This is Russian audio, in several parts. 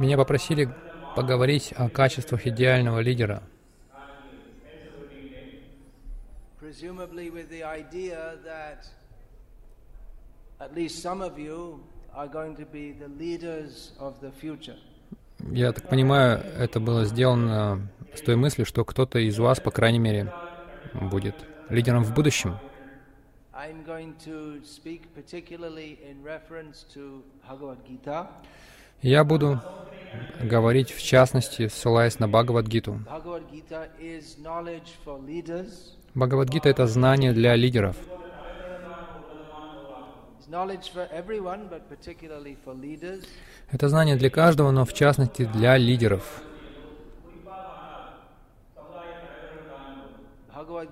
Меня попросили поговорить о качествах идеального лидера. Я так понимаю, это было сделано с той мыслью, что кто-то из вас, по крайней мере, будет лидером в будущем. I'm going to speak particularly in reference to Bhagavad Gita. Я буду говорить, в частности, ссылаясь на Бхагавадгиту. Бхагавадгита — это знание для лидеров. Это знание для каждого, но в частности для лидеров.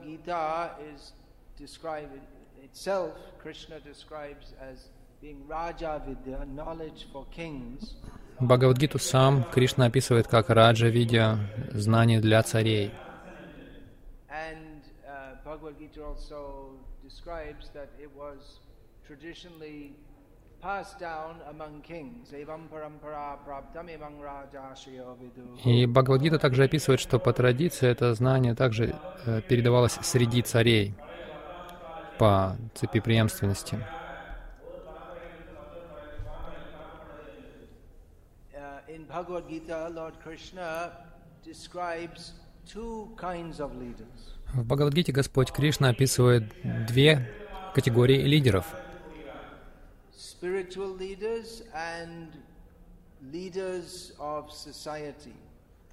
Gita is described itself, Krishna describes as Бхагавадгиту сам Кришна описывает как Раджа Видя, знание для царей. Uh. И Бхагавадгита также описывает, что по традиции это знание также э, передавалось среди царей по цепи преемственности. Uh, in Bhagavad Gita, Lord Krishna describes two kinds of leaders. В Бхагавадгите Господь Кришна описывает две категории лидеров.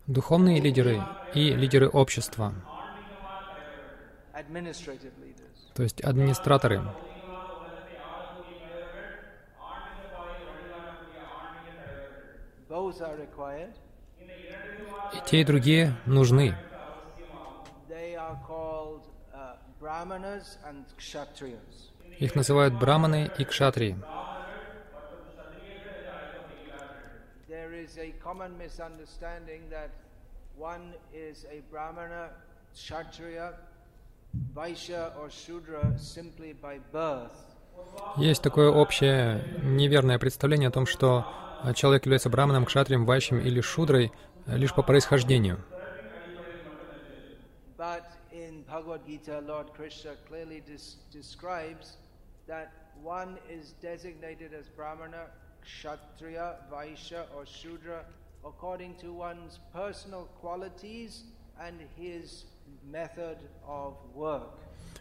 Духовные лидеры и лидеры общества, то есть администраторы. И те, и другие нужны. Uh. Их называют браманы и кшатрии. Есть такое общее неверное представление о том, что э, человек является браманом, кшатрием, вайщем или шудрой э, лишь по происхождению.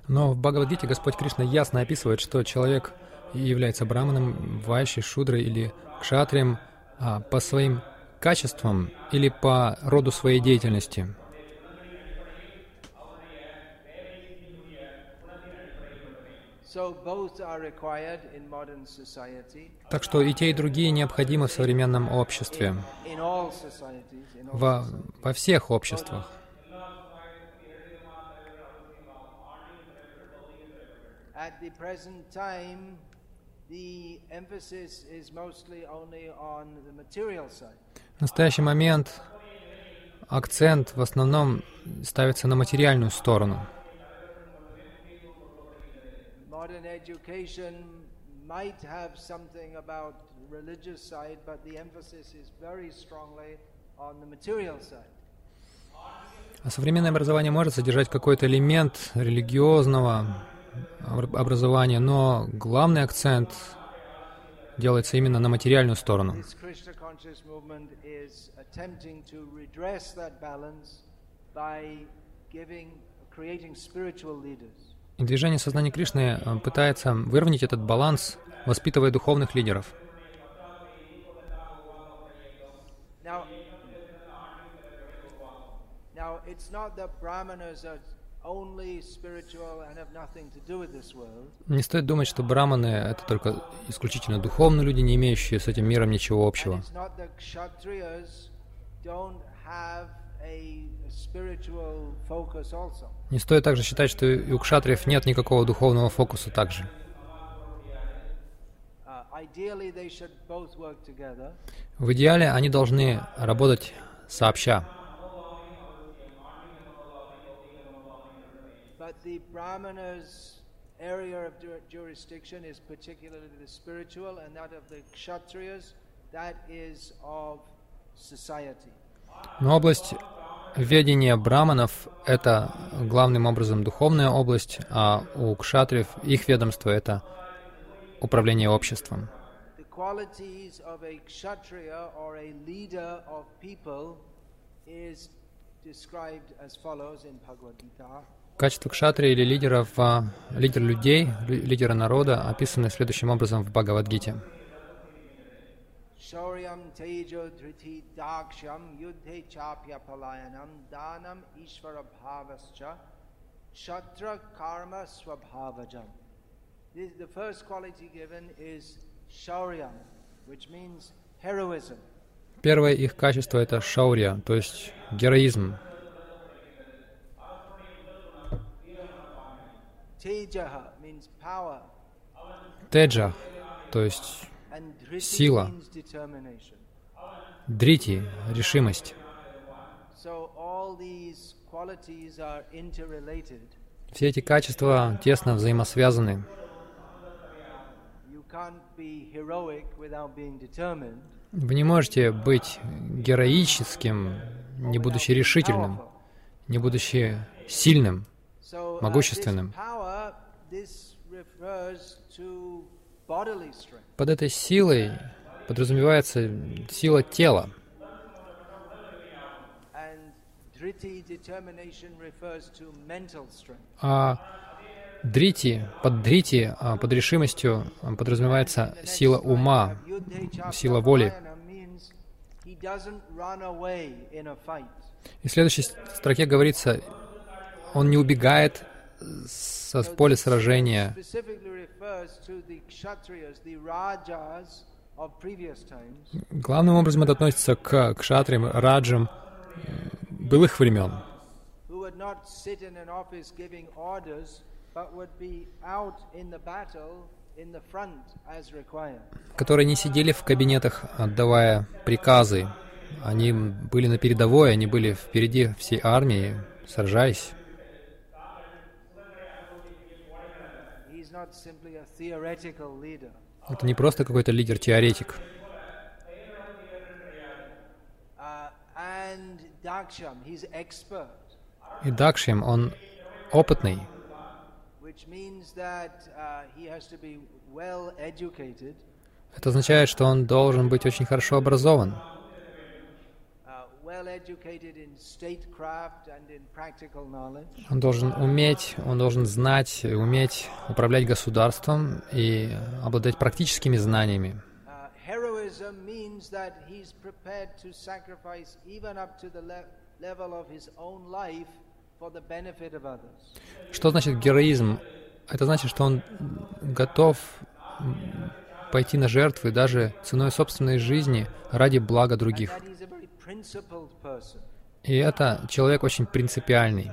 Но в Бхагавадгите Господь Кришна ясно описывает, что человек является браманом, вайшей, шудрой или кшатрием а, по своим качествам или по роду своей деятельности. Так что и те, и другие необходимы в современном обществе, во, во всех обществах. At the present time, В настоящий момент акцент в основном ставится на материальную сторону. А современное образование может содержать какой-то элемент религиозного образования, но главный акцент делается именно на материальную сторону. И движение сознания Кришны э, пытается выровнять этот баланс, воспитывая духовных лидеров. Now it's not that brahmanas are Не стоит думать, что браманы — это только исключительно духовные люди, не имеющие с этим миром ничего общего. Не стоит также считать, что и у кшатриев нет никакого духовного фокуса также. Uh, В идеале они должны работать сообща. But the brahmana's area of ju- jurisdiction is particularly the spiritual, and that of the kshatriyas, that is of society. Но область ведения браманов — это главным образом духовная область, а у кшатриев их ведомство — это управление обществом. Is described as follows in Bhagavad Gita. Качество кшатрия или лидера, в, лидер людей, лю- лидера народа описаны следующим образом в Бхагавадгите. Tejo dhriti daksham yudhe chapya palayanam danam ishvara bhavascha shatra karma swabhavajam. This, the first quality given is shauryam, which means heroism. Первое их качество — это шаурья, то есть героизм. Теджа, то есть Сила. дрити, решимость. Все эти качества тесно взаимосвязаны. Вы не можете быть героическим, не будучи решительным, не будучи сильным. Uh, могущественным. Под этой силой подразумевается сила тела, а дрити, под дрити, а, под решимостью а, подразумевается сила ума, сила воли. И в следующей строке говорится, он не убегает со So поля сражения. Главным образом это относится к кшатриям, раджам м, былых времен, которые не сидели в кабинетах, отдавая приказы. Они были на передовой, они были впереди всей армии, сражаясь. He's not simply a theoretical leader. Это не просто какой-то лидер-теоретик. Uh, И Дакшим, он опытный, uh, это означает, что он должен быть очень хорошо образован. uh, well educated in statecraft and in practical knowledge. Он должен уметь, он должен знать, уметь управлять государством и обладать практическими знаниями. Uh. Что значит героизм? Это значит, что он готов пойти на жертвы даже ценой собственной жизни ради блага других. И это человек очень принципиальный.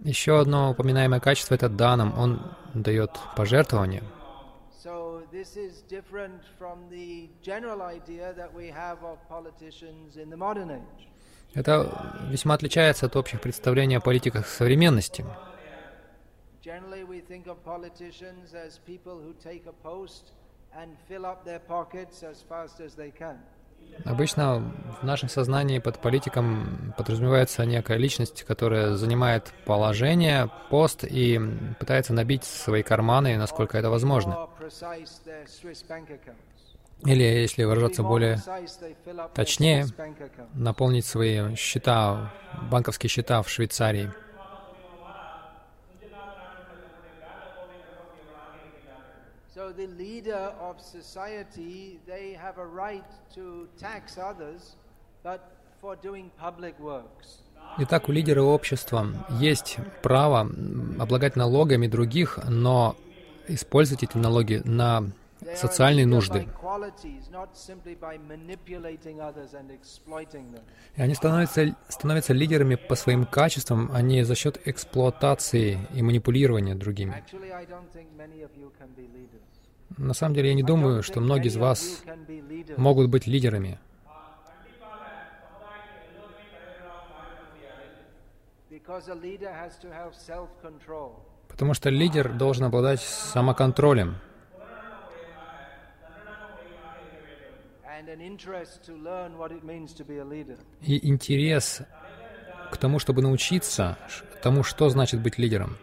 Еще одно упоминаемое качество — это данам. Он дает age. Это весьма отличается от общих представлений о политиках современности. Generally, we think of politicians as people who take a post and fill up their pockets as fast as they can. Обычно в нашем сознании под политиком подразумевается некая личность, которая занимает положение, пост и пытается набить свои карманы, насколько это возможно. Или, если выражаться более точнее, наполнить свои счета, банковские счета в Швейцарии. So the leader of society, they have a right to tax others, but for doing public works. Итак, у лидера общества есть право облагать налогами других, но использовать эти налоги на социальные нужды. И они становятся, становятся лидерами по своим качествам, а не за счет эксплуатации и манипулирования другими. На самом деле, я не думаю, что многие из вас могут быть лидерами, потому что лидер должен обладать самоконтролем и интерес к тому, чтобы научиться тому, что значит быть лидером.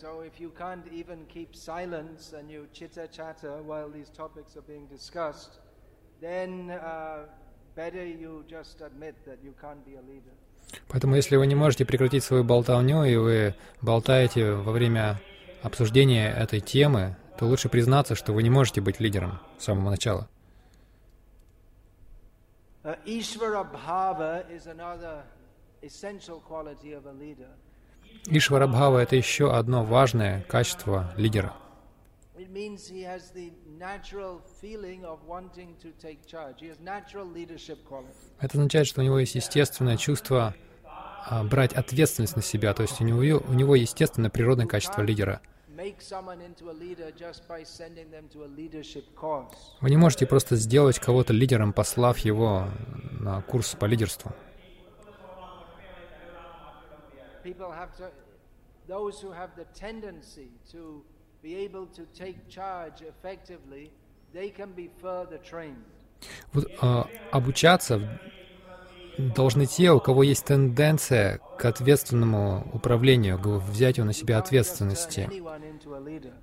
So if you can't even keep silence and you chitter chatter while these topics are being discussed, then uh, better you just admit that you can't be a leader. Поэтому, если вы не можете прекратить свою болтовню, и вы болтаете во время обсуждения этой темы, то лучше признаться, что вы не можете быть лидером с самого начала. Uh, Ishvara bhava is another essential quality of a leader. Ишварабхава — это еще одно важное качество лидера. Это означает, что у него есть естественное чувство а, брать ответственность на себя, то есть у него, у него естественное природное качество лидера. Вы не можете просто сделать кого-то лидером, послав его на курс по лидерству. People have to, those who have the tendency to be able to take charge effectively, they can be further trained. Вот, а, обучаться должны те, у кого есть тенденция к ответственному управлению, к взятию на себя ответственности.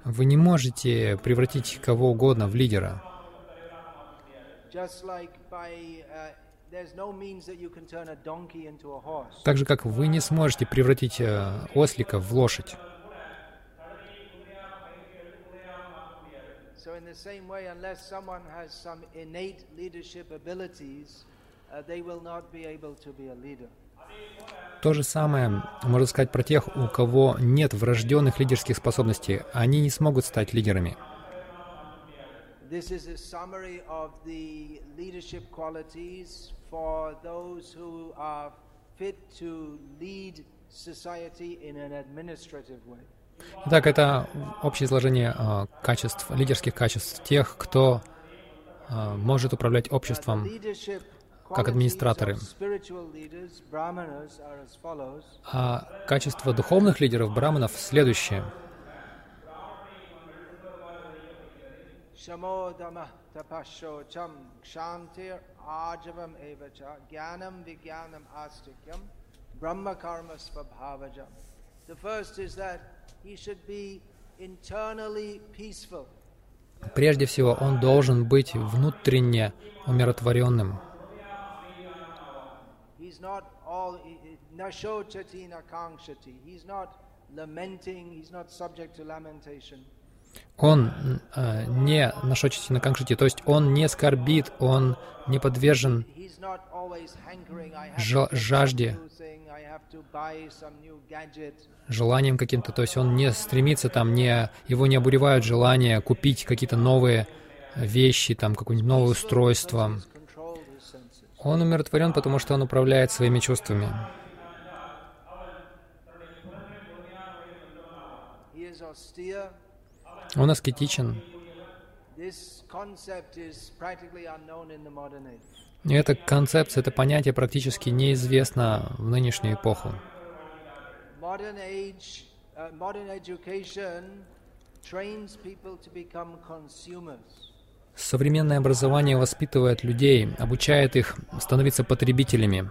Вы не можете превратить кого угодно в лидера. Just like by, uh, Так же, как вы не сможете превратить э, ослика в лошадь. Uh. То же самое можно сказать про тех, у кого нет врожденных лидерских способностей. Они не смогут стать лидерами. This is a summary of the leadership qualities for those who are fit to lead society in an administrative way. Итак, это общее изложение а, качеств, лидерских качеств тех, кто а, может управлять обществом. как администраторы. А качество духовных лидеров, браманов, следующее. Dhamma tapasho cham kshantir ajavam evacha jnanam vijnanam astikyam brahma karma svabhavajam. The first is that he should be internally peaceful. Прежде всего, он должен быть внутренне умиротворенным. He's not all nashochati nakangshati. He's not lamenting, he's not subject to lamentation. Он э, не нашочите на конкрете, то есть он не скорбит, он не подвержен жажде. желанием каким-то, то есть он не стремится там, не, его не обуревают желания купить какие-то новые вещи, там какое-нибудь новое устройство. Он умиротворен, потому что он управляет своими чувствами. Austere. Он аскетичен. Эта концепция, это понятие практически неизвестно в нынешнюю эпоху. Uh. Современное образование воспитывает людей, обучает их становиться потребителями.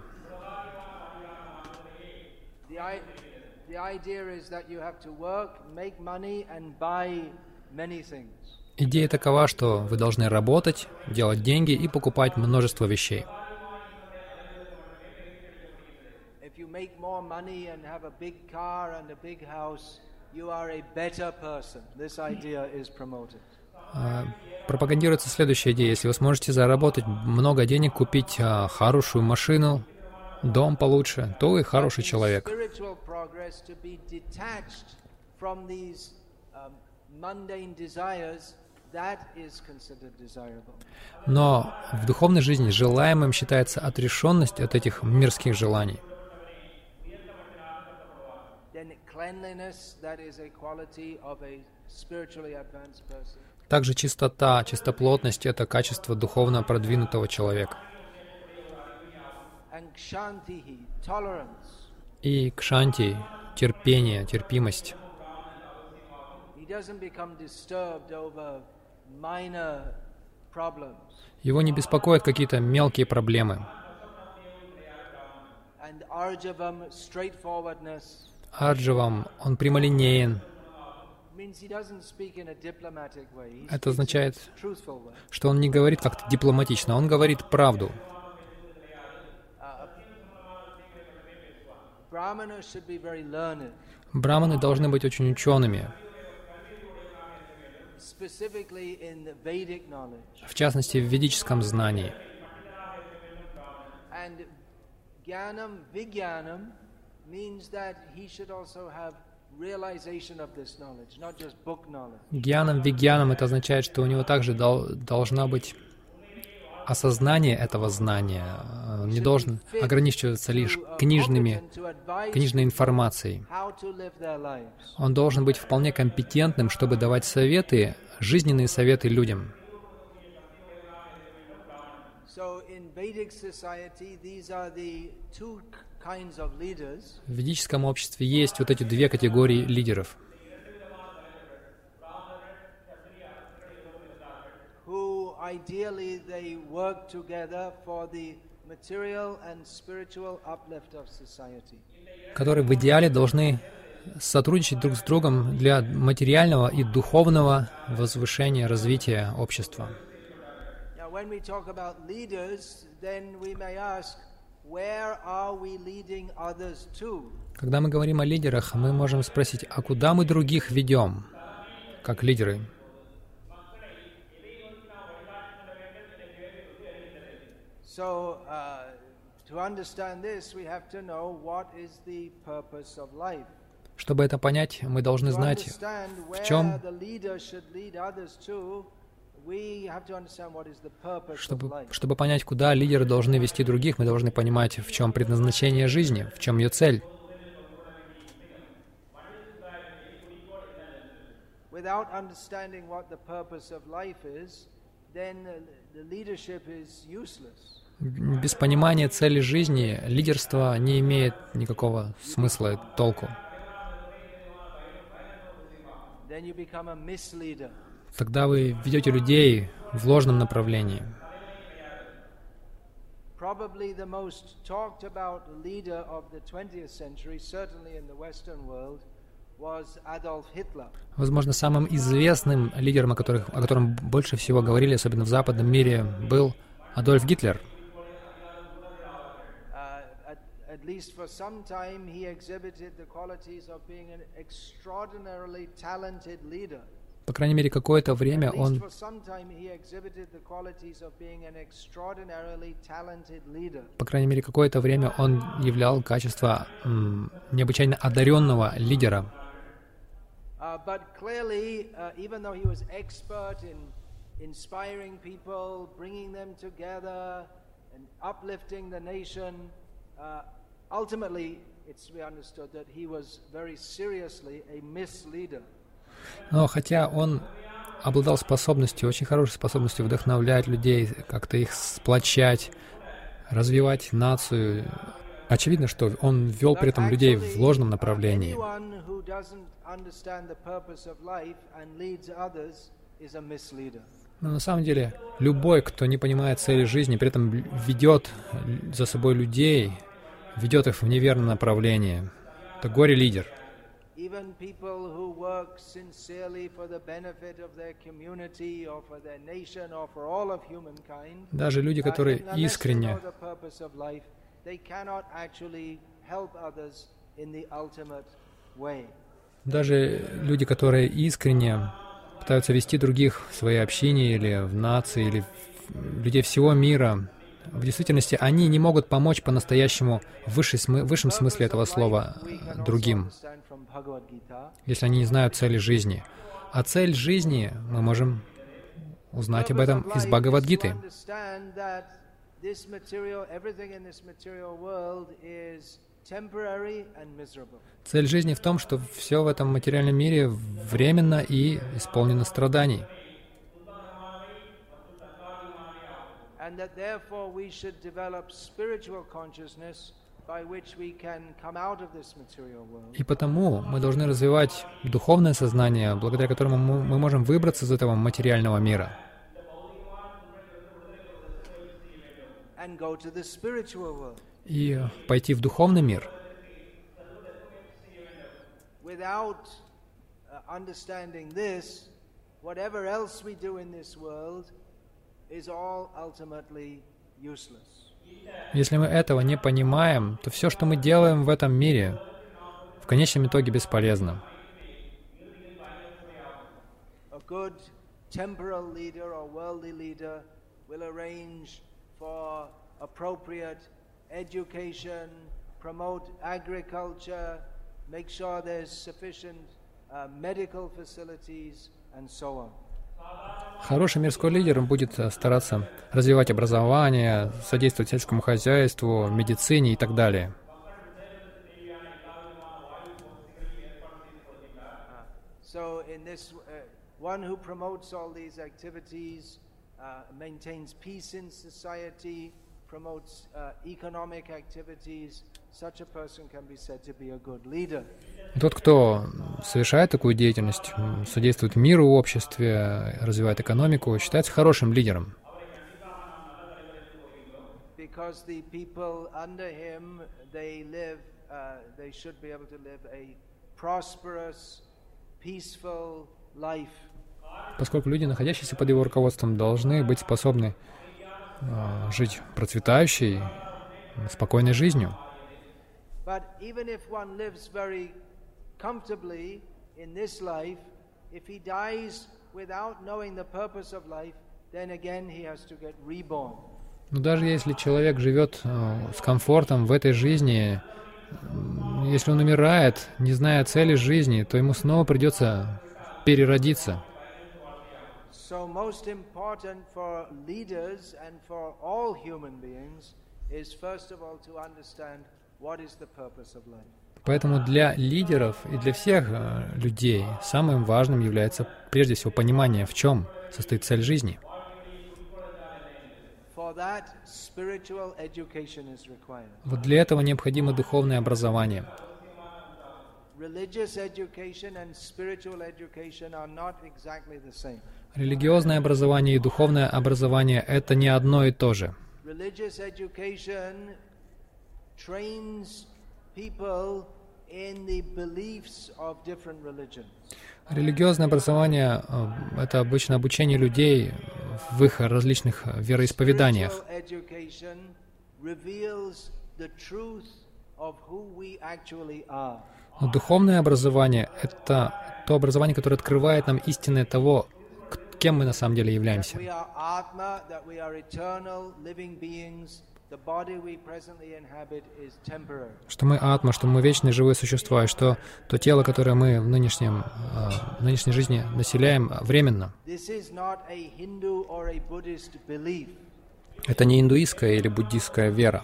The, idea is that you have to work, make money, and buy many things. Идея такова, что вы должны работать, делать деньги и покупать множество вещей. А, Пропагандируется следующая идея. Если вы сможете заработать много денег, купить а, хорошую машину, дом получше, то вы хороший человек. Но в духовной жизни желаемым считается отрешенность от этих мирских желаний. Также чистота, чистоплотность — это качество духовно продвинутого человека. И кшанти — терпение, терпимость. Его не беспокоят какие-то мелкие проблемы. Арджавам, он прямолинеен. Это означает, что он не говорит как-то дипломатично, он говорит правду. Learned, Браманы должны быть очень учеными, specifically in the Vedic knowledge. В частности, в ведическом знании. Гьяном, вигьяном это означает, что у него также дол- должна быть осознание этого знания. Он не должен ограничиваться лишь книжными, книжной информацией. Он должен быть вполне компетентным, чтобы давать советы, жизненные советы людям. В ведическом обществе есть вот эти две категории лидеров. Ideally they work together for the material and spiritual uplift of society. которые в идеале должны сотрудничать друг с другом для материального и духовного возвышения, развития общества. Now, when we talk about leaders, then we may ask, where are we leading others to? Когда мы говорим о лидерах, мы можем спросить, а куда мы других ведем, как лидеры? So, uh, to understand this, we have to know what is the purpose of life. Чтобы это понять, мы должны знать, where чем- чтобы, чтобы понять, куда лидеры должны вести других, мы должны понимать, в чем предназначение жизни, в чем ее цель. Is, Без понимания цели жизни лидерство не имеет никакого смысла и толку. Тогда вы ведете людей в ложном направлении. Probably the most talked about leader of the 20th century, certainly in the Western world, was Adolf Hitler. Возможно, самым известным лидером, о, которых, о котором больше всего говорили, особенно в западном мире, был Адольф Гитлер. At, least for some time, he exhibited the qualities of being an extraordinarily talented leader. По крайней мере, какое-то время он по крайней мере, какое-то время он являл качество м, необычайно одаренного лидера. Uh, but clearly, uh, even though he was expert in inspiring people, bringing them together, and uplifting the nation, uh, ultimately, it's we understood that he was very seriously a misleader. Но хотя он обладал способностью, очень хорошей способностью вдохновлять людей, как-то их сплочать, развивать нацию, очевидно, что он вел при этом людей в ложном направлении. Но на самом деле, любой, кто не понимает цели жизни, при этом ведет за собой людей, ведет их в неверное направление, это горе-лидер. Даже люди, uh, которые искренне. Даже люди, которые искренне пытаются вести других в своей общине или в нации, или в- людей всего мира в действительности они не могут помочь по-настоящему в смы- высшем смысле этого слова э, другим, если они не знают цели жизни. А цель жизни мы можем узнать об этом из Бхагавадгиты. Цель жизни в том, что все в этом материальном мире временно и исполнено страданий. And that therefore we should develop spiritual consciousness И потому мы должны развивать духовное сознание, благодаря которому мы, можем выбраться из этого материального мира. И пойти в духовный мир. whatever else we do in this world is all ultimately useless. Если мы этого не понимаем, то все, что мы делаем в этом мире, в конечном итоге бесполезно. promote agriculture, make sure there's sufficient uh, medical facilities, and so on. Хороший мирской лидер будет э, стараться развивать образование, содействовать сельскому хозяйству, медицине и так далее. Uh, uh, uh. Тот, кто совершает такую деятельность, содействует миру в обществе, развивает экономику, считается хорошим лидером. Uh. Поскольку люди, находящиеся под его руководством, должны быть способны uh, жить процветающей, спокойной жизнью. But even if one lives very comfortably in this life, if he dies without knowing the purpose of life, then again he has to get reborn. Но даже если человек живет э, с комфортом в этой жизни, если он умирает, не зная цели жизни, то ему снова придется переродиться. So most important for leaders and for all human beings is first of all to understand Поэтому для лидеров и для всех э, людей самым важным является прежде всего понимание, в чем состоит цель жизни. Вот для этого необходимо духовное образование. Религиозное образование и духовное образование — это не одно и то же trains people in the beliefs of different religions. Религиозное образование — это обычно обучение людей в их различных вероисповеданиях. Но духовное образование — это то образование, которое открывает нам истинное того, кем мы на самом деле являемся что мы атма, что мы вечные живые существа, и что то тело, которое мы в, нынешнем, в нынешней жизни населяем, временно. Это не индуистская или буддийская вера.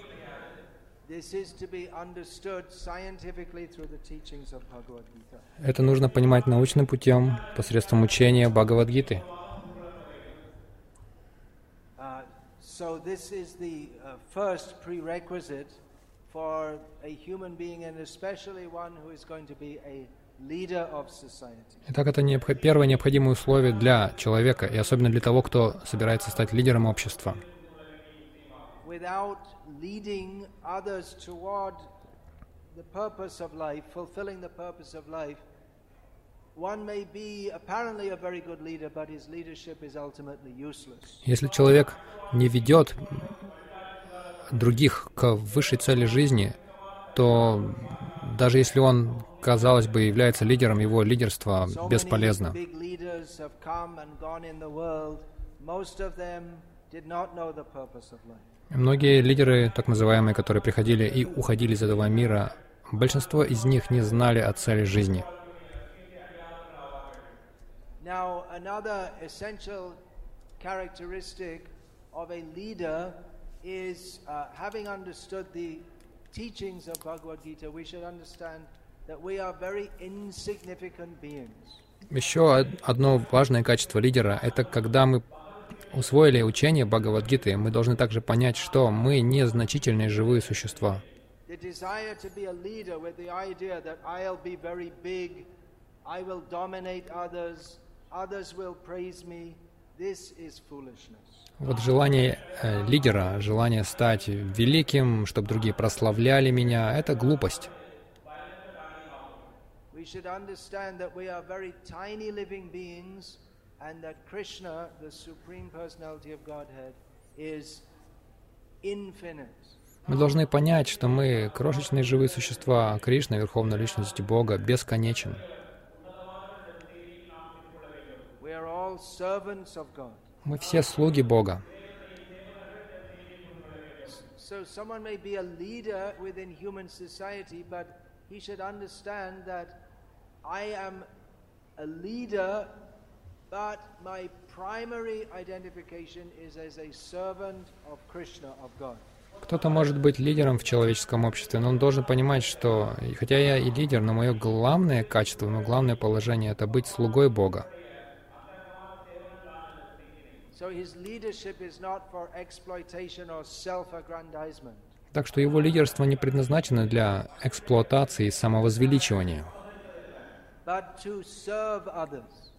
Это нужно понимать научным путем посредством учения Бхагавадгиты. So this is the uh, first prerequisite for a human being and especially one who is going to be a leader of society. Итак, это необх... первое необходимое условие для человека, и особенно для того, кто собирается стать лидером общества. Without leading others toward the purpose of life, если человек не ведет других к высшей цели жизни, то даже если он, казалось бы, является лидером, его лидерство бесполезно. Многие лидеры, так называемые, которые приходили и уходили из этого мира, большинство из них не знали о цели жизни. Now, another essential characteristic of a leader is uh, having understood the teachings of Bhagavad Gita, we should understand that we are very insignificant beings. Еще од- одно важное качество лидера — это когда мы усвоили учение Бхагавадгиты, мы должны также понять, что мы незначительные живые существа. I will dominate others, Вот желание э, лидера, желание стать великим, чтобы другие прославляли меня, это глупость. Мы должны понять, что мы крошечные живые существа, Кришна, Верховная Личность Бога, бесконечен. Мы все слуги Бога. But my primary identification is as a servant of Krishna, of God. Кто-то может быть лидером в человеческом обществе, но он должен понимать, что хотя я и лидер, но мое главное качество, мое главное положение — это быть слугой Бога. Так что его лидерство не предназначено для эксплуатации и самовозвеличивания.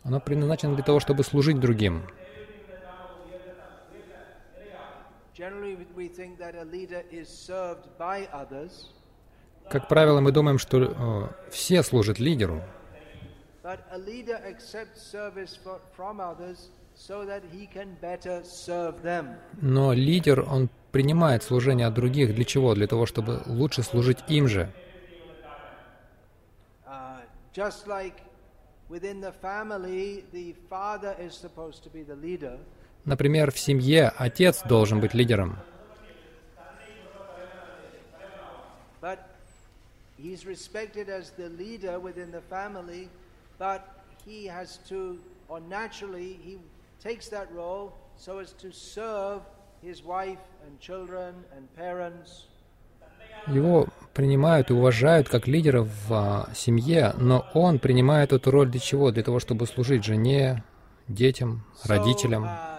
Оно предназначено для того, чтобы служить другим. Как правило, мы думаем, что э, все служат лидеру, но лидер, он принимает служение от других. Для чего? Для того, чтобы лучше служить им же. Uh, Например, в семье отец должен быть лидером, he's respected as the leader within the family, but he has to, or naturally, he takes that role so as to serve his wife and children and parents. Его принимают и уважают как лидера в а, семье, но он принимает эту роль для чего? Для того, чтобы служить жене, детям, родителям. Uh.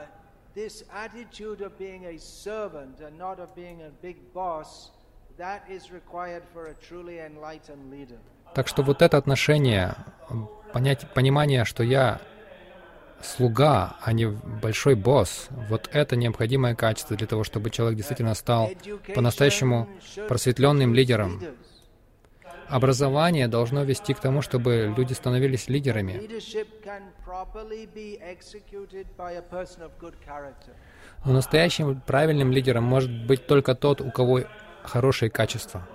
Так что вот это отношение, понять, понимание, что я слуга, а не большой босс, вот это необходимое качество для того, чтобы человек действительно стал по-настоящему просветленным лидером. Образование должно вести к тому, чтобы люди становились лидерами. Но настоящим правильным лидером может быть только тот, у кого хорошие качества.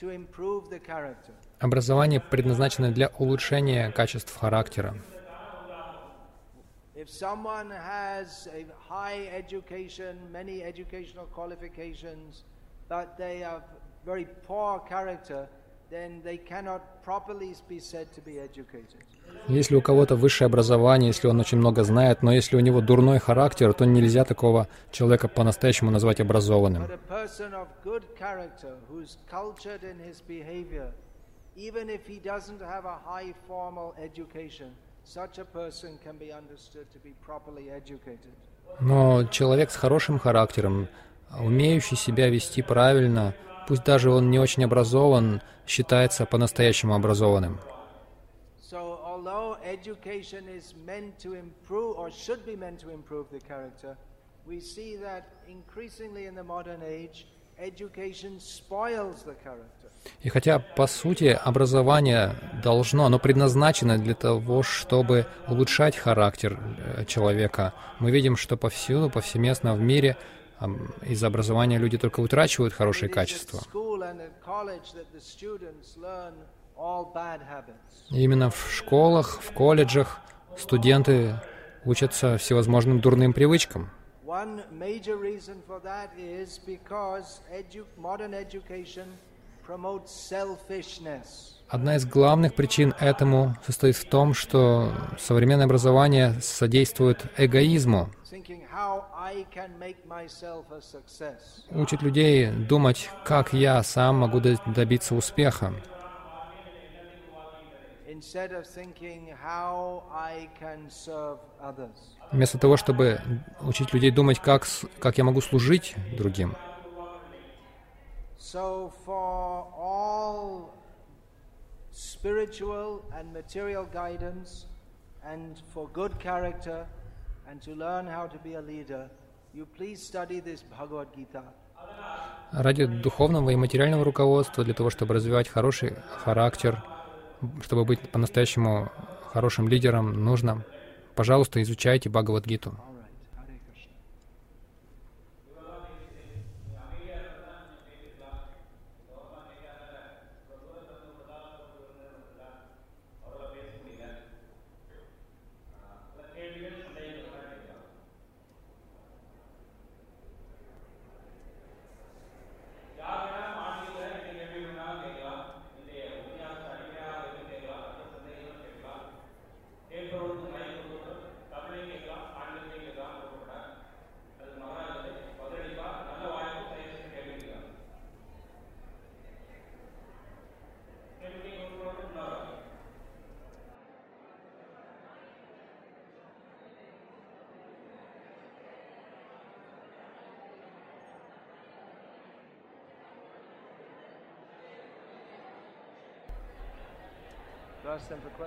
to improve the character. Образование предназначено для улучшения качеств характера. If someone has a high education, many educational qualifications, but they have very poor character, then they cannot properly be said to be educated. Если у кого-то высшее образование, если он очень много знает, но если у него дурной характер, то нельзя такого человека по-настоящему назвать образованным. Но человек с хорошим характером, умеющий себя вести правильно, пусть даже он не очень образован, считается по-настоящему образованным. Although education is meant to improve or should be meant to improve the character, we see that increasingly in the modern age. И хотя, по сути, образование должно, оно предназначено для того, чтобы улучшать характер э, человека, мы видим, что повсюду, повсеместно в мире из-за образования люди только утрачивают хорошие качества. Именно в школах, в колледжах студенты учатся всевозможным дурным привычкам. Одна из главных причин этому состоит в том, что современное образование содействует эгоизму, учит людей думать, как я сам могу добиться успеха, вместо того, чтобы учить людей думать, как, как я могу служить другим. So, for all spiritual and material guidance, and for good character, and to learn how to be a leader, you please study this Bhagavad Gita. Ради духовного и материального руководства, для того, чтобы развивать хороший характер, чтобы быть по-настоящему хорошим лидером, нужно, пожалуйста, изучайте Бхагавадгиту. All right, Hare Krishna. To ask them for questions?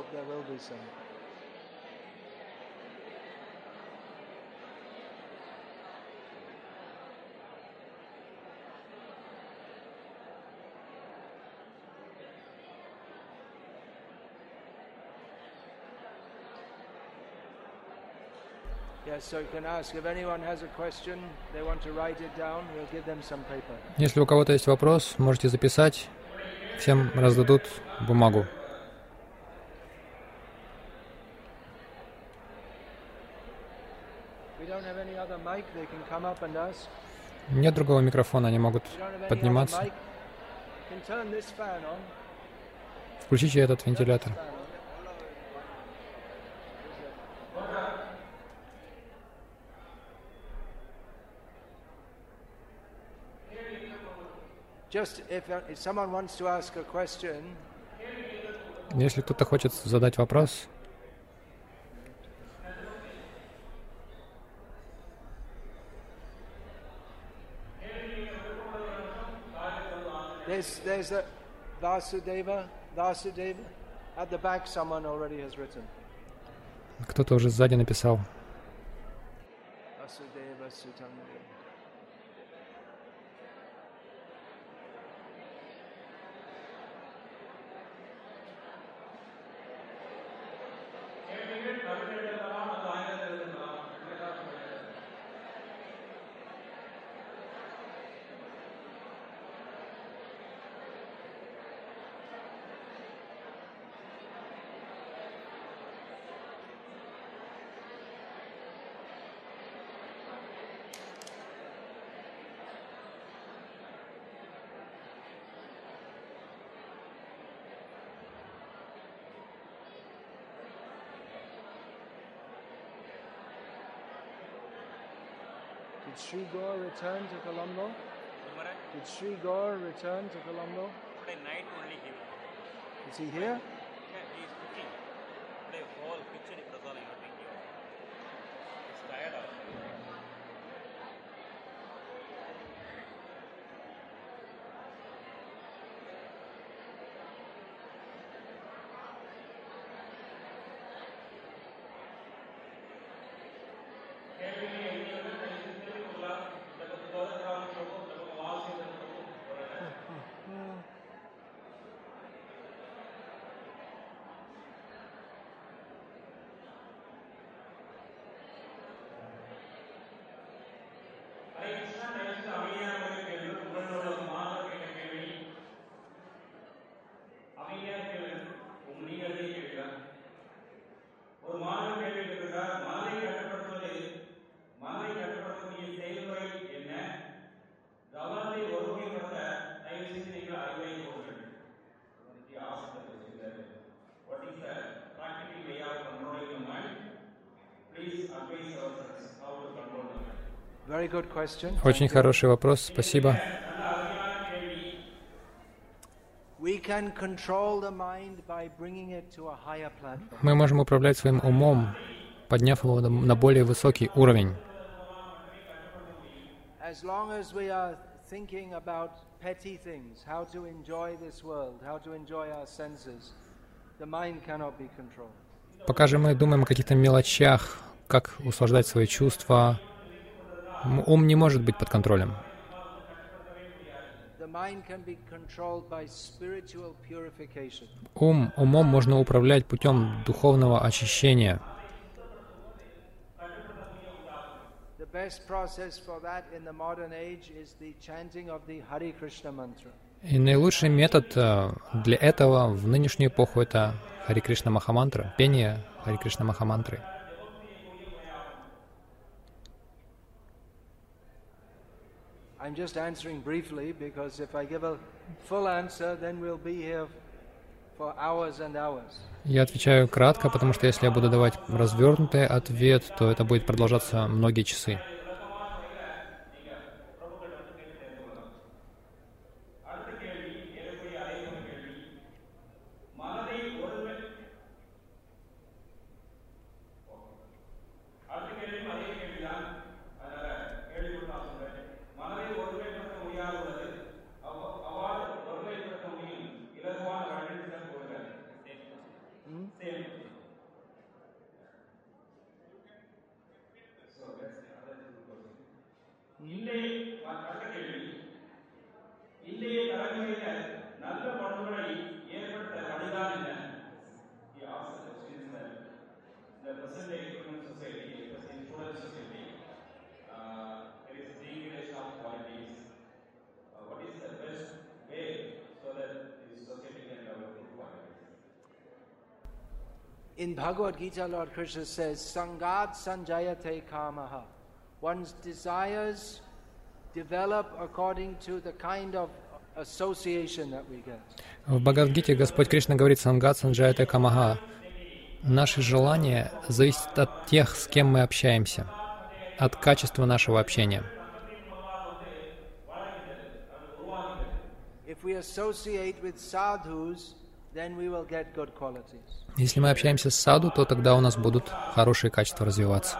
give them some paper. Если у кого-то есть вопрос, можете записать. Всем раздадут бумагу. If we don't have any other mic, they can come up and ask. Нет другого микрофона, они могут подниматься. Включите этот вентилятор. Если кто-то хочет задать вопрос, there's there's a Vasudeva, Vasudeva. At the back, someone already has written. кто-то уже сзади написал. Vasudeva Sutanga. Did Sri Gaur return to Colombo? Did Sri Gaur return to Colombo? today night only he. Is he here? Очень хороший вопрос, спасибо. Мы можем управлять своим умом, подняв его на- более высокий уровень. Пока же мы думаем о каких-то мелочах, как услаждать свои чувства, ум не может быть под контролем. Ум, умом можно управлять путем духовного очищения. И наилучший метод э, для этого в нынешнюю эпоху это Хари Кришна Махамантра, пение Хари Кришна Махамантры. I'm just answering briefly because if I give a full answer, then we'll be here for hours and hours. Я отвечаю кратко, потому что если я буду давать развернутый ответ, то это будет продолжаться многие часы. Bhagavad Gita, Lord Krishna says, Sangat sanjayate kamaha. One's desires develop according to the kind of association that we get. В Бхагавдгите Господь Кришна говорит «Сангат санджайта камага». Наши желания зависят от тех, с кем мы общаемся, от качества нашего общения. If we associate with sadhus, Если мы общаемся с саду, то тогда у нас будут хорошие качества развиваться.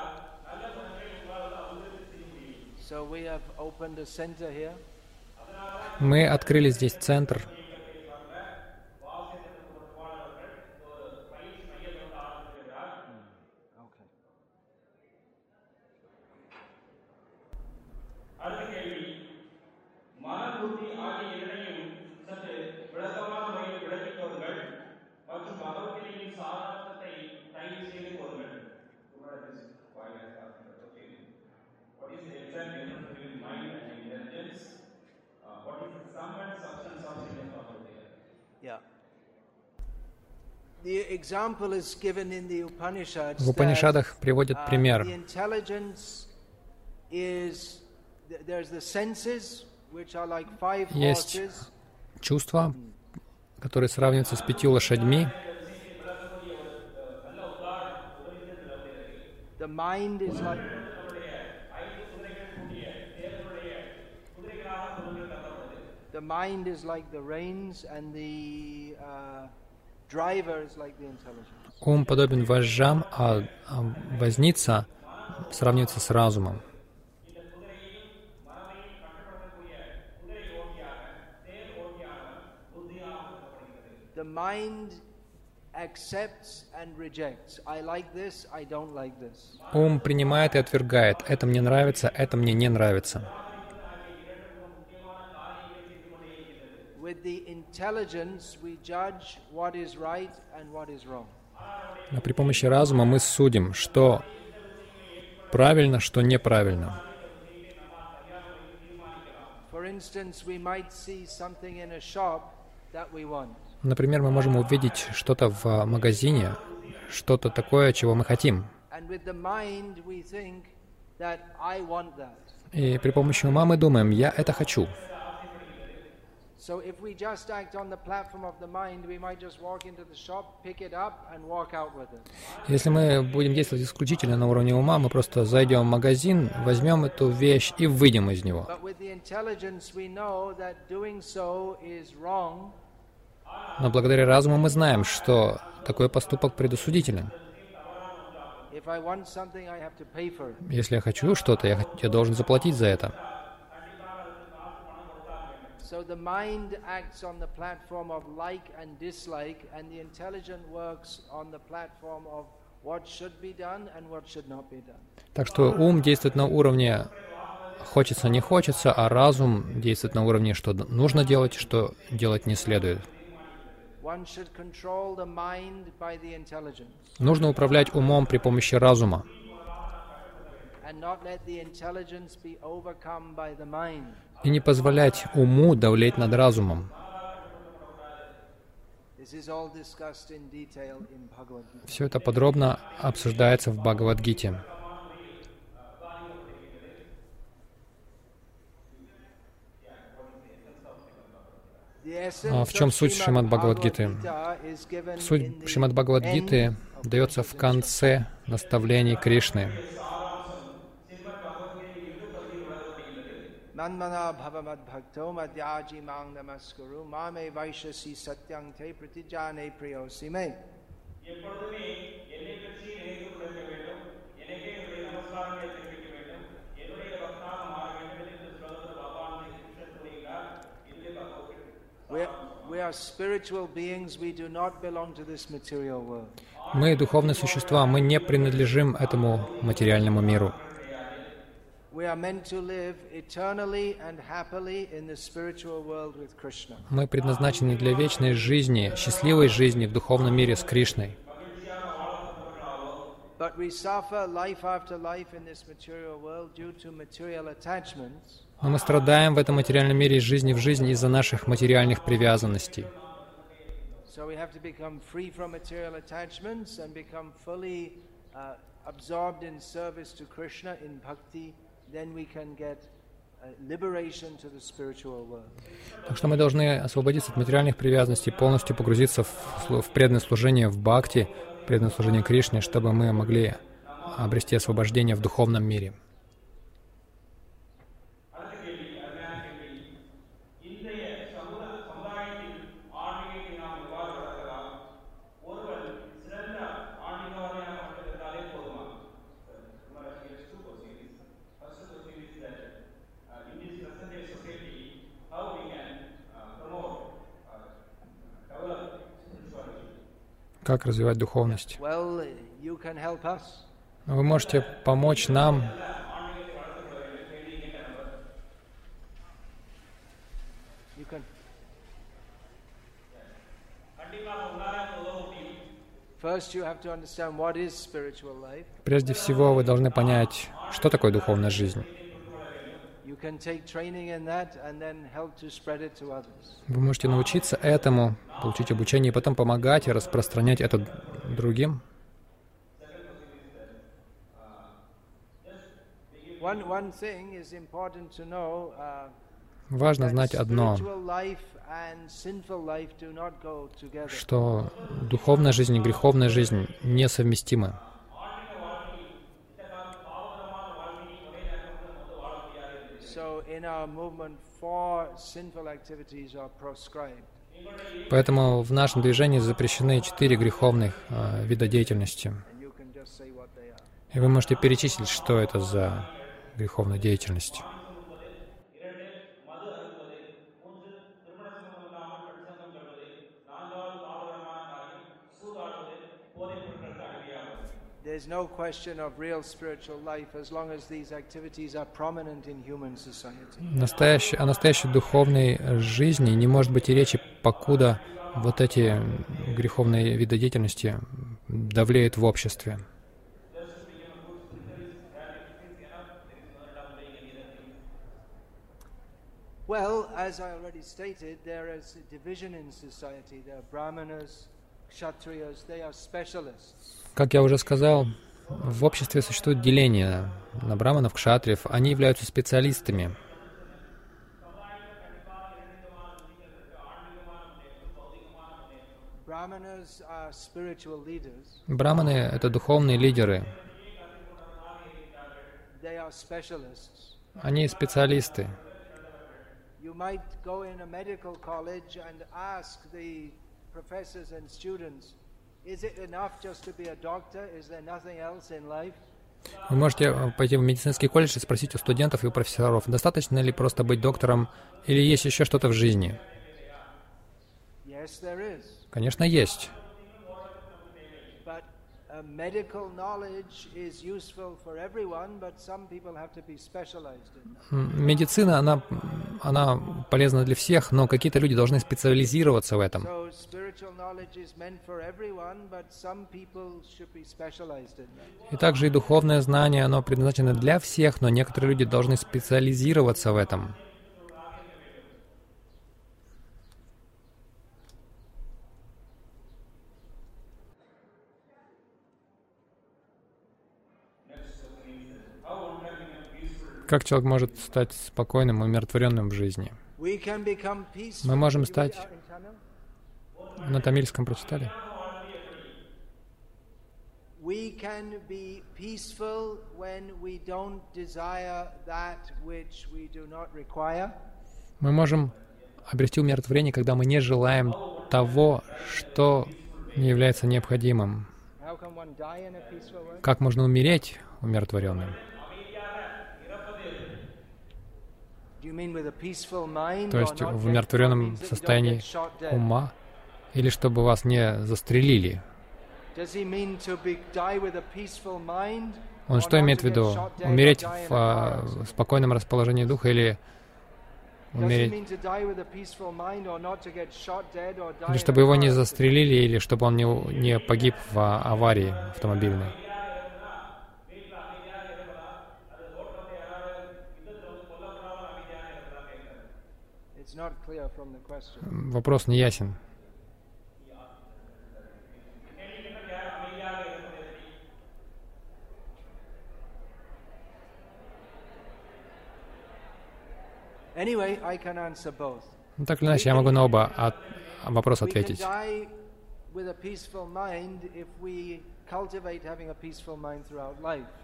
Мы открыли здесь центр. В Упанишадах приводят uh, пример. Есть. Чувства, которые сравниваются с пятью лошадьми. The mind is like the reins, and the uh, Ум подобен вожжам, а а возница сравнивается с разумом. The mind accepts and rejects. I like this, I don't like this. Ум принимает и отвергает. Это мне нравится, это мне не нравится. With the intelligence, we judge what is right and what is wrong. Но при помощи разума мы судим, что правильно, что неправильно. Например, мы можем увидеть что-то в магазине, что-то такое, чего мы хотим. И при помощи ума мы думаем, я это хочу. So if we just act on the platform of the mind, we might just walk into the shop, pick it up, and walk out with it. Если мы будем действовать исключительно на уровне ума, мы просто зайдем в магазин, возьмем эту вещь и выйдем из него. But with the intelligence, we know that doing so is wrong, Но благодаря разуму мы знаем, что такой поступок it. Если я хочу что-то, я, я должен заплатить за это. So the mind acts on the platform of like and dislike, and the intelligent works on the platform of what should be done and what should not be done. Так что ум действует на уровне хочется, не хочется, а разум действует на уровне, что нужно делать, что делать не следует. Нужно управлять умом при помощи разума, and not let the intelligence be overcome by the mind. И не позволять уму давлеть над разумом. Все это подробно обсуждается в Бхагавадгите. А в чем суть Шримад Бхагавадгиты? Суть Шримад Бхагавадгиты дается в конце наставлений Кришны. Manmana bhavamad bhakto madhyaji mang namaskuru mame vaishasi satyang te pratijane priyosi me. எப்பொழுதுமே என்னை பற்றி நினைத்து கொண்டிருக்க வேண்டும் எனக்கே என்னுடைய நமஸ்காரங்களை தெரிவிக்க வேண்டும் என்னுடைய பக்தனாக மாற வேண்டும் என்று ஸ்லோகத்தில் பகவான் கிருஷ்ணன் கூறுகிறார் இதுவே பகவத் We are, we are spiritual beings, we do not belong to this material world. Мы духовные существа, мы не принадлежим этому материальному миру. Мы предназначены для вечной жизни, счастливой жизни в духовном мире с Кришной. Но мы страдаем в этом материальном мире из жизни в жизнь из-за наших материальных привязанностей. So uh. Так что мы должны освободиться от материальных привязанностей, полностью погрузиться в, в преданное служение в бхакти, преданное служение Кришне, чтобы мы могли обрести освобождение в духовном мире. Как развивать духовность? Вы можете помочь нам Прежде всего, вы должны понять, что такое духовная жизнь. Вы можете научиться этому, получить обучение и потом помогать и распространять это другим. Uh, Важно знать одно, что духовная жизнь и греховная жизнь несовместимы. Поэтому в нашем движении запрещены четыре греховных э, вида деятельности. И вы можете перечислить, что это за греховная деятельность. There's no question of real spiritual life as long as these activities are prominent in human society. Настоящей, о настоящей духовной жизни не может быть и речи, покуда вот эти греховные виды деятельности давлеют в обществе. Well, as I already stated, there is a division in society. There are brahmanas, Как я уже сказал, в обществе существует деление на браманов, кшатриев. Они являются специалистами. Браманы — это духовные лидеры. Они специалисты. You might go in a medical college and ask the professors and students, is it enough just to be a doctor? Is there nothing else in life? Вы можете э, пойти в медицинский колледж и спросить у студентов и у профессоров, достаточно ли просто быть доктором или есть еще что-то в жизни. Конечно, есть. Medical knowledge is useful for everyone, but some people have to be specialized in that. Медицина, она, она полезна для всех, но какие-то люди должны специализироваться в этом. So spiritual knowledge is meant for everyone, but some people should be specialized in that. И также и духовное знание, оно предназначено для всех, но некоторые люди должны специализироваться в этом. Как человек может стать спокойным и умиротворенным в жизни? Мы можем стать-? На тамильском прочитали? We can be peaceful when we don't desire that which we do not require. Мы можем обрести умиротворение, когда мы не желаем того, что не является необходимым. Как можно умереть умиротворенным? Do you mean with a peaceful mind То есть в умиротворенном состоянии ума? Или чтобы вас не застрелили? Он что имеет в виду? Умереть в а, спокойном расположении духа или умереть? Или чтобы его не застрелили, или чтобы он не, не погиб в а, аварии автомобильной? Вопрос не ясен. Anyway, I can answer both. Ну, так или иначе, я могу на оба от- вопроса ответить.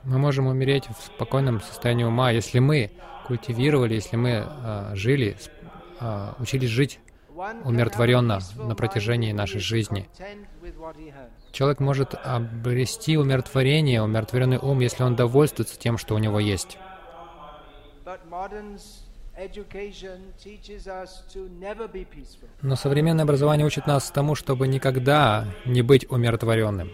Мы можем умереть в спокойном состоянии ума, если мы культивировали, если мы а, жили, а, учились жить. Умиротворенно на протяжении нашей жизни. Человек может обрести умиротворение, умиротворенный ум, если он довольствуется тем, что у него есть. Но современное образование учит нас тому, чтобы никогда не быть умиротворенным.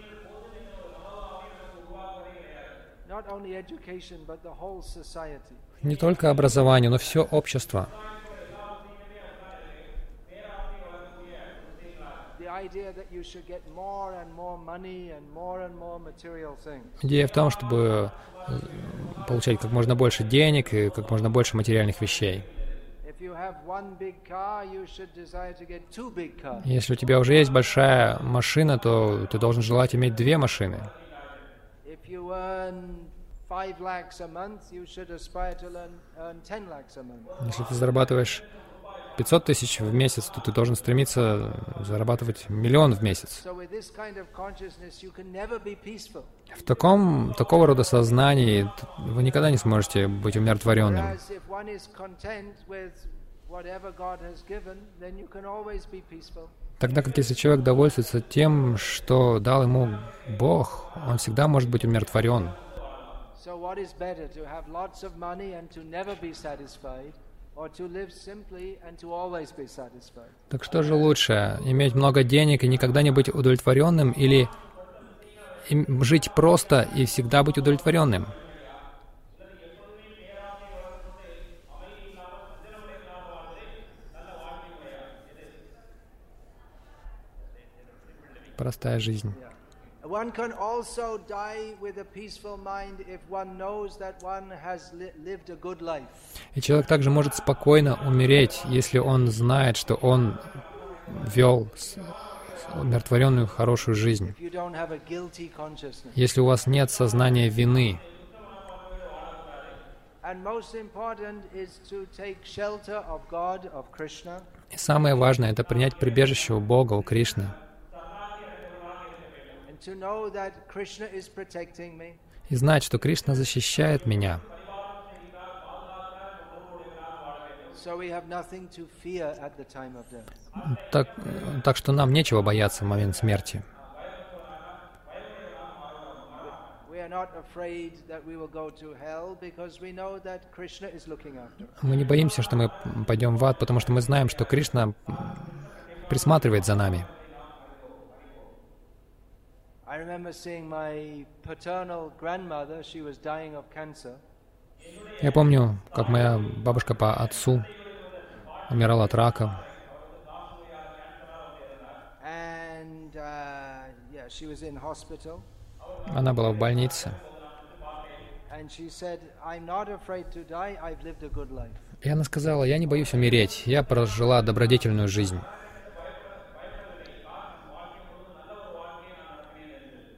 Не только образование, но все общество. The idea that you should get more and more money and more and more material things. Идея в том, чтобы э, получать как можно больше денег и как можно больше материальных вещей. Если у тебя уже есть большая машина, то ты должен желать иметь две машины. Если ты зарабатываешь 500 тысяч в месяц, то ты должен стремиться зарабатывать миллион в месяц. В таком, такого рода сознании вы никогда не сможете быть умиротворенным. Тогда как если человек довольствуется тем, что дал ему Бог, он всегда может быть умиротворен. So what is better, to have lots of money and to never be satisfied, Так что же лучше, иметь много денег и никогда не быть удовлетворенным, или жить просто и всегда быть удовлетворенным? Простая жизнь. One can also die with a peaceful mind if one knows that one has li- lived a good life. И человек также может спокойно умереть, если он знает, что он вел умиротворенную хорошую жизнь. Если у вас нет сознания вины, и самое важное — это принять прибежище у Бога, у Кришны. to know that Krishna is protecting me, и знать, что Кришна защищает меня. Так, так что нам нечего бояться в момент смерти. Мы не боимся, что мы пойдем в ад, потому что мы знаем, что Кришна присматривает за нами. I remember seeing my paternal grandmother, she was dying of cancer, Я помню, как моя бабушка по отцу умирала от рака. and uh, yeah, she was in hospital, Она была в больнице. И она сказала, я не боюсь умереть, я прожила добродетельную жизнь.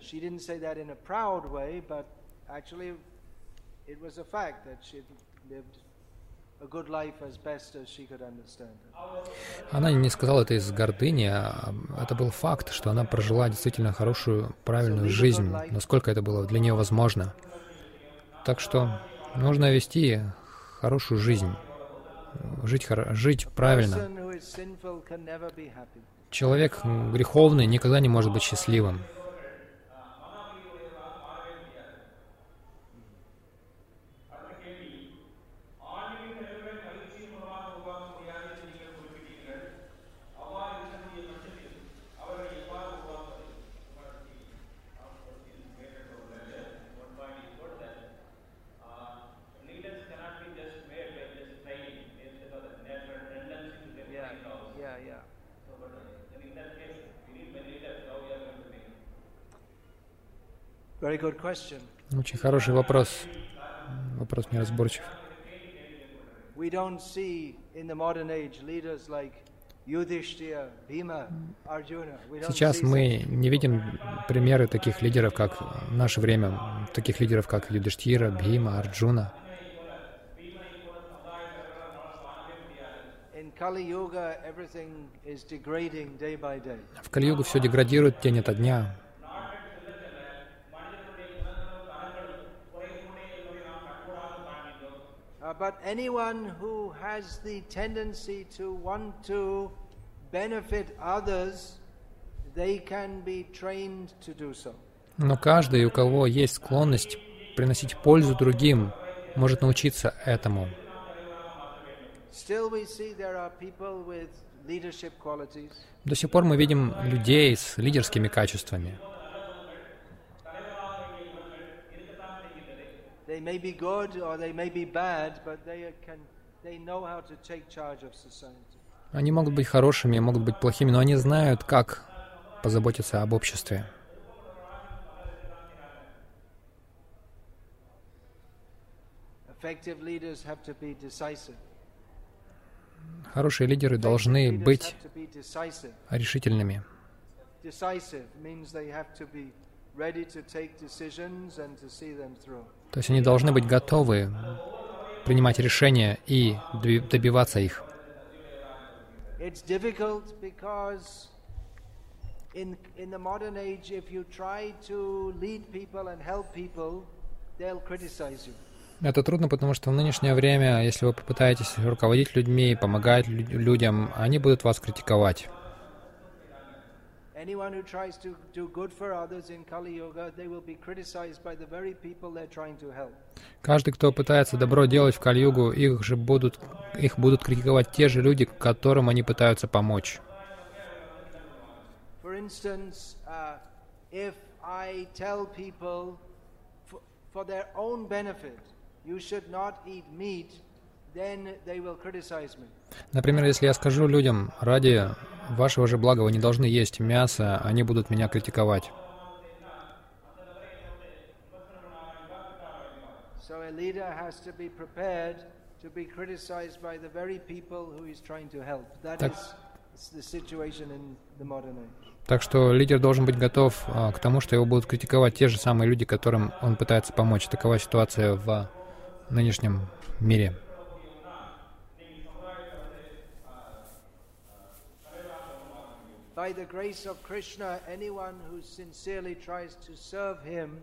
She didn't say that in a proud way, but actually, it was a fact that she lived a good life as best as she could understand it. Она не сказала это из гордыни, а это был факт, что она прожила действительно хорошую, правильную жизнь, насколько это было для нее возможно. Так что нужно вести хорошую жизнь, жить, хоро- жить правильно. Человек греховный никогда не может быть счастливым. Yeah, yeah, yeah. Very good question. Очень хороший вопрос. Вопрос неразборчив. Сейчас мы не видим примеры таких лидеров, как в наше время, таких лидеров, как Юдиштхира, Бхима, Арджуна. В Кали-югу все деградирует день ото дня. But anyone who has the tendency to want to benefit others, they can be trained to do so. Но каждый, у кого есть склонность приносить пользу другим, может научиться этому. До сих пор мы видим людей с лидерскими качествами. They may be good or they may be bad, but they can they know how to take charge of society. Они могут быть хорошими, могут быть плохими, но они знают, как позаботиться об обществе. Хорошие лидеры должны быть решительными. Decisive means they have to be ready to take decisions and to see them through. То есть они должны быть готовы принимать решения и доби- добиваться их. It's difficult because in in the modern age, if you try to lead people and help people, they'll criticize you. Это трудно, потому что в нынешнее время, если вы попытаетесь руководить людьми, помогать лю- людям, они будут вас критиковать. Anyone who tries to do good for others in Kali Yuga, they will be criticized by the very people they're trying to help. Каждый, кто пытается добро делать в Кальюгу, их же будут, их будут критиковать те же люди, которым они пытаются помочь. For instance, uh, if I tell people for, for their own benefit, you should not eat meat, Например, если я скажу людям, ради вашего же блага вы не должны есть мясо, они будут меня критиковать. Так. Так что лидер должен быть готов а, к тому, что его будут критиковать те же самые люди, которым он пытается помочь. Такова ситуация в нынешнем мире. by the grace of Krishna, anyone who sincerely tries to serve him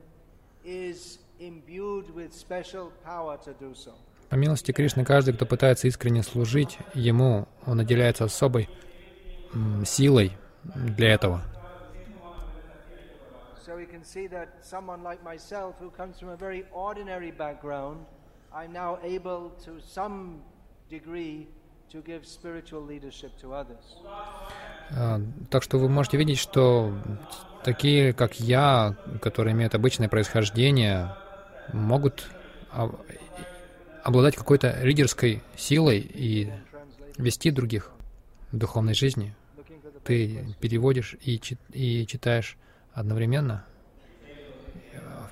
is imbued with special power to do so. По милости Кришны, каждый, кто пытается искренне служить Ему, он наделяется особой м, силой для этого. So we can see that someone like myself, who comes from a very ordinary background, I'm now able to some degree А, Так что вы можете видеть, что такие, как я, которые имеют обычное происхождение, могут а- обладать какой-то лидерской силой и вести других в духовной жизни. Ты переводишь и, чит- и читаешь одновременно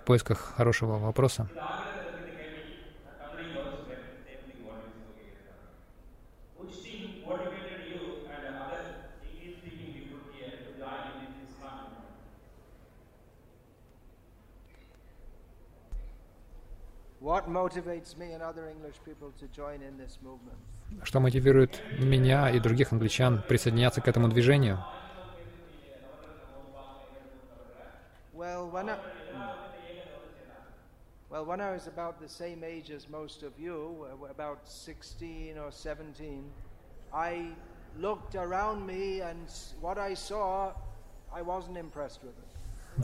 в поисках хорошего вопроса. Что мотивирует меня и других англичан присоединяться к этому движению? Well, when I, well, when I was about the same age as most of you, uh, about 16 or 17, I looked around me and s- what I saw, I wasn't impressed with it.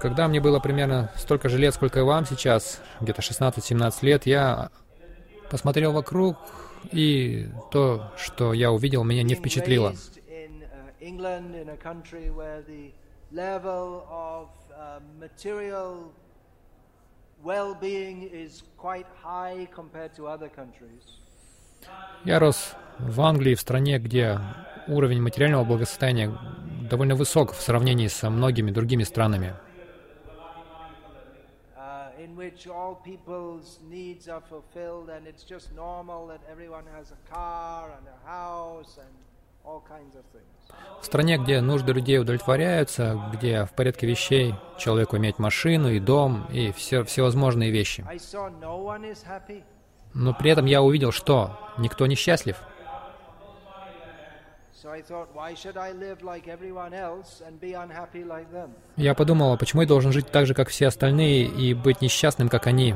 Когда мне было примерно столько же лет, сколько и вам сейчас, где-то 16-17 лет, я посмотрел вокруг, и то, что я увидел, меня не впечатлило. Я рос в Англии, в стране, где уровень материального благосостояния довольно высок в сравнении со многими другими странами, which all people's needs are fulfilled, and it's just normal that everyone has a car and a house and all kinds of things. в стране, где нужды людей удовлетворяются, где в порядке вещей человеку иметь машину и дом и все всевозможные вещи. Но при этом я увидел, что никто не счастлив. So I thought, why should I live like everyone else and be unhappy like them? Я подумал, а почему я должен жить так же, как все остальные, и быть несчастным, как они?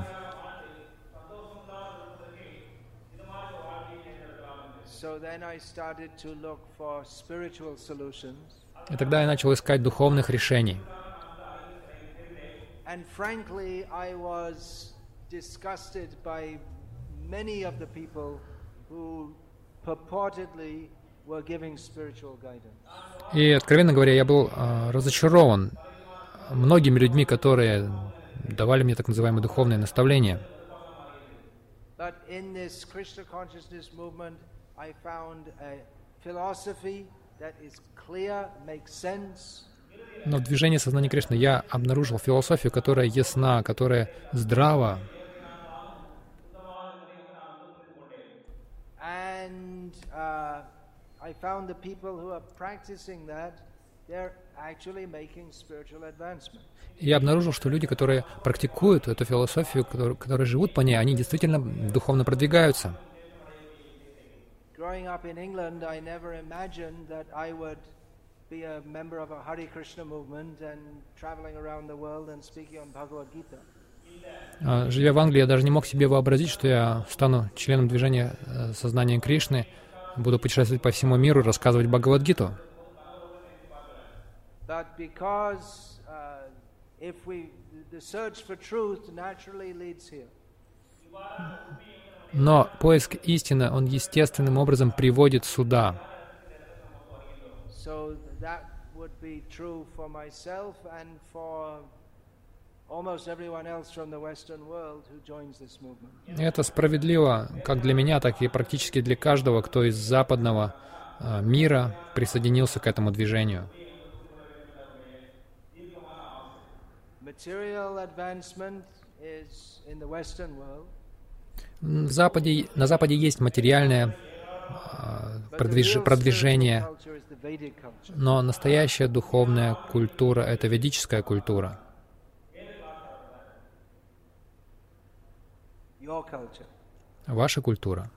И тогда я начал искать духовных решений. Disgusted by many of the people who purportedly И, откровенно говоря, я был а, разочарован многими людьми, которые давали мне так называемые духовные наставления. Но в движении сознания Кришны я обнаружил философию, которая ясна, которая здрава, and uh, I found the people who are practicing that, they're actually making spiritual advancement. Я обнаружил, что люди, которые практикуют эту философию, которые, которые живут по ней, они действительно духовно продвигаются. Growing up in England, I never imagined that I would be a member of a Hare Krishna movement and traveling around the world and speaking on Bhagavad Gita. А, Живя в Англии, я даже не мог себе вообразить, что я стану членом движения э, сознания Кришны, буду путешествовать по всему миру, рассказывать Бхагавадгиту. Uh. Но поиск истины, он естественным образом приводит сюда. So that would be true for myself and for это справедливо как для меня, так и практически для каждого, кто из западного э, мира присоединился к этому движению. В Западе, на Западе есть материальное the продвиж- продвижение, но настоящая духовная культура — это ведическая культура. Ваша культура.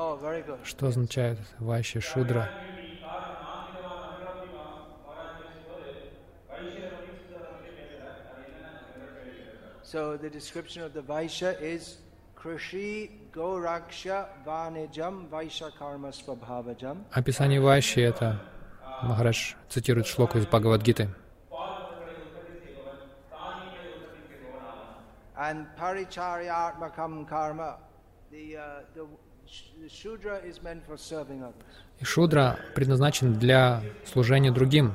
Oh, Что означает Вайши Шудра? So the description of the Vaishya is Описание Вайши — это Махарадж цитирует шлоку из Бхагавадгиты. And Paricharyatmakam Karma, the, uh, the. И Шудра предназначен для служения другим.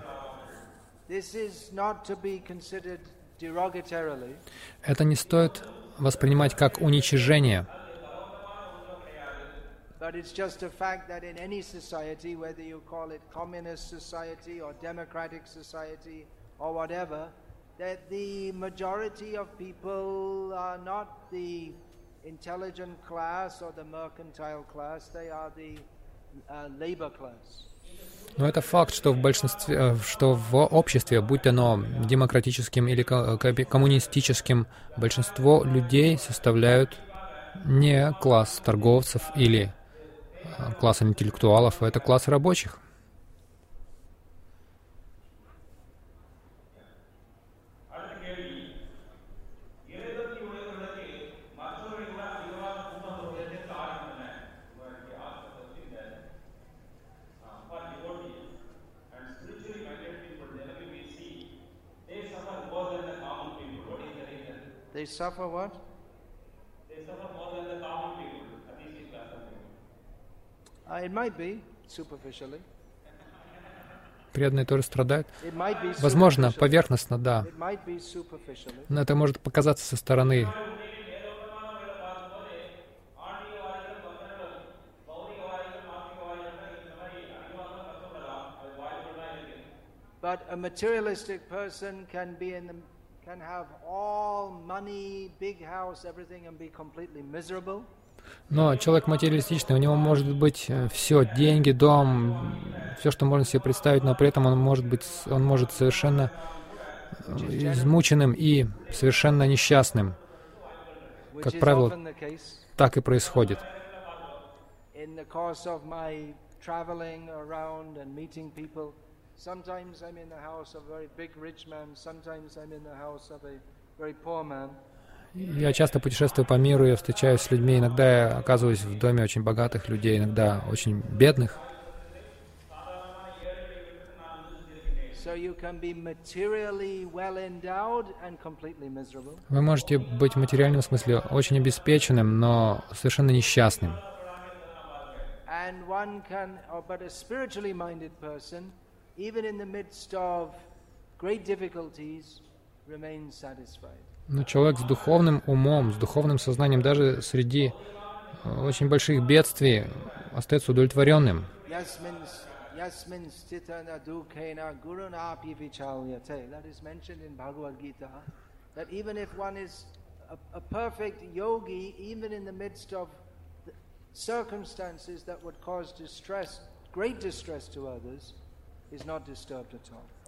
Это не стоит воспринимать как уничижение, but it's just a fact that in any society, whether you call it communist society or democratic society or whatever, that the majority of people are not the intelligent class or the mercantile class, they are the uh, labor class. Но это факт, что в большинстве, э, что в обществе, будь оно демократическим или ко- коммунистическим, большинство людей составляют не класс торговцев или э, класс интеллектуалов, а это класс рабочих. They suffer what? Uh, it might be superficially. Преданные тоже страдают. It might be Возможно, superficially. поверхностно, да. It might be superficially. Но это может показаться со стороны. But a materialistic person can be in the, can have all money, big house, everything, and be completely miserable. Но человек материалистичный, у него может быть все, деньги, дом, все, что можно себе представить, но при этом он может быть, он может совершенно э, измученным и совершенно несчастным. Как правило. Так и происходит. In the course of my traveling around and meeting people, sometimes I'm in the house of a very big rich man, sometimes I'm in the house of a very poor man. Я часто путешествую по миру, я встречаюсь с людьми, иногда я оказываюсь в доме очень богатых людей, иногда очень бедных. Вы можете быть в материальном смысле очень обеспеченным, но совершенно несчастным. Even in the midst of great difficulties, satisfied. Но человек с духовным умом, с духовным сознанием, даже среди э, очень больших бедствий остается удовлетворенным. Yasmin, yasmin stita na dukena gurunapi vichalyate. That is mentioned in Bhagavad Gita. That even if one is a, a perfect yogi, even in the midst of the circumstances that would cause distress, great distress to others,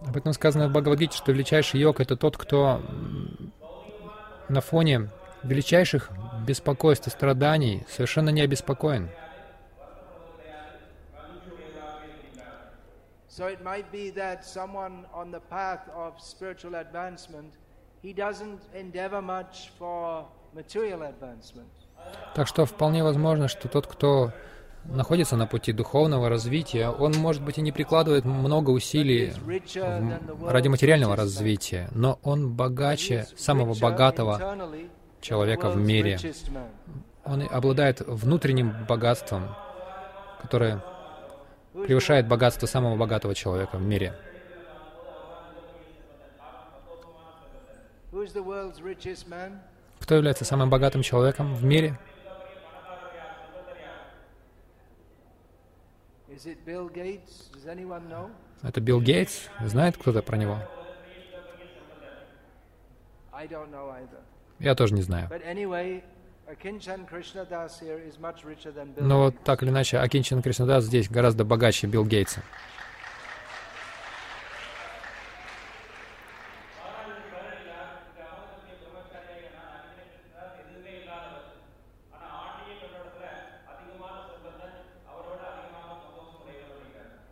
Об этом сказано в Бхагавадгите, что величайший йог — это тот, кто на фоне величайших беспокойств и страданий совершенно не обеспокоен. So it might be that someone on the path of spiritual advancement, he doesn't endeavor much for material advancement. Так что вполне возможно, что тот, кто находится на пути духовного развития, он, может быть, и не прикладывает много усилий ради материального развития, но он богаче самого богатого человека в мире. Он обладает внутренним богатством, которое превышает богатство самого богатого человека в мире. Кто является самым богатым человеком в мире? Is it Bill Gates? Does anyone know? Это Билл Гейтс. Знает кто-то про него? Я тоже не знаю. Но вот так или иначе, Акинчин Кришнадас здесь гораздо богаче Билл Гейтса.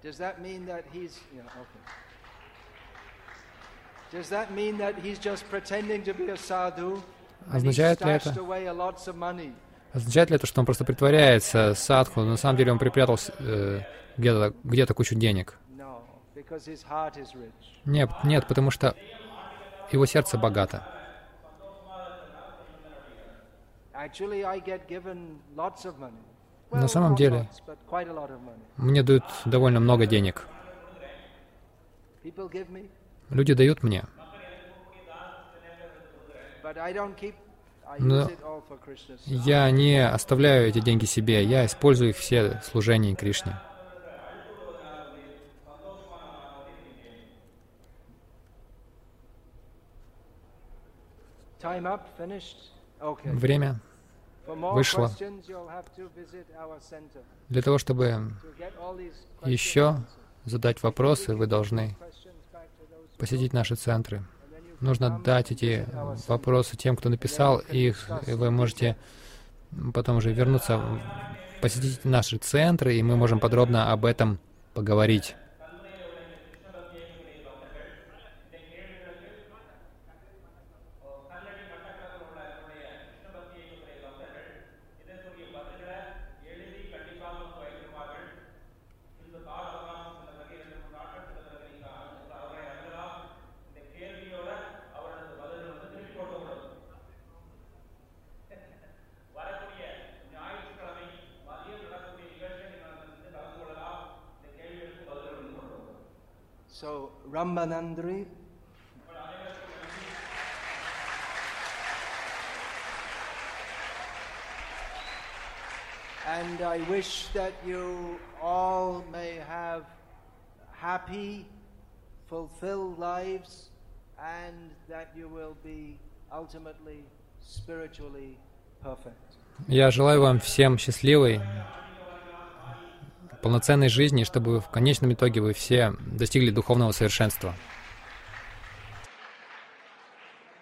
Does that mean that he's yeah, okay. Does that mean that he's just pretending to be a sadhu? Означает ли это? Означает ли это, что он просто притворяется садху, но на самом деле он припрятал э, где-то где кучу денег? Нет, нет, потому что его сердце богато. Actually, I get given lots of money. На самом деле-. Мне дают довольно много денег. Люди дают мне, Но я не оставляю эти деньги себе, я использую их все в служении Кришне. Время center для того, чтобы еще задать вопросы, вы должны посетить наши центры. Нужно дать эти вопросы тем, кто написал их, и вы можете потом уже вернуться, посетить наши центры, и мы можем подробно об этом поговорить. So, Ramanandri. And I wish that you all may have happy, fulfilled lives, and that you will be ultimately spiritually perfect. Я желаю вам всем счастливой, полноценной жизни, чтобы в конечном итоге вы все достигли духовного совершенства.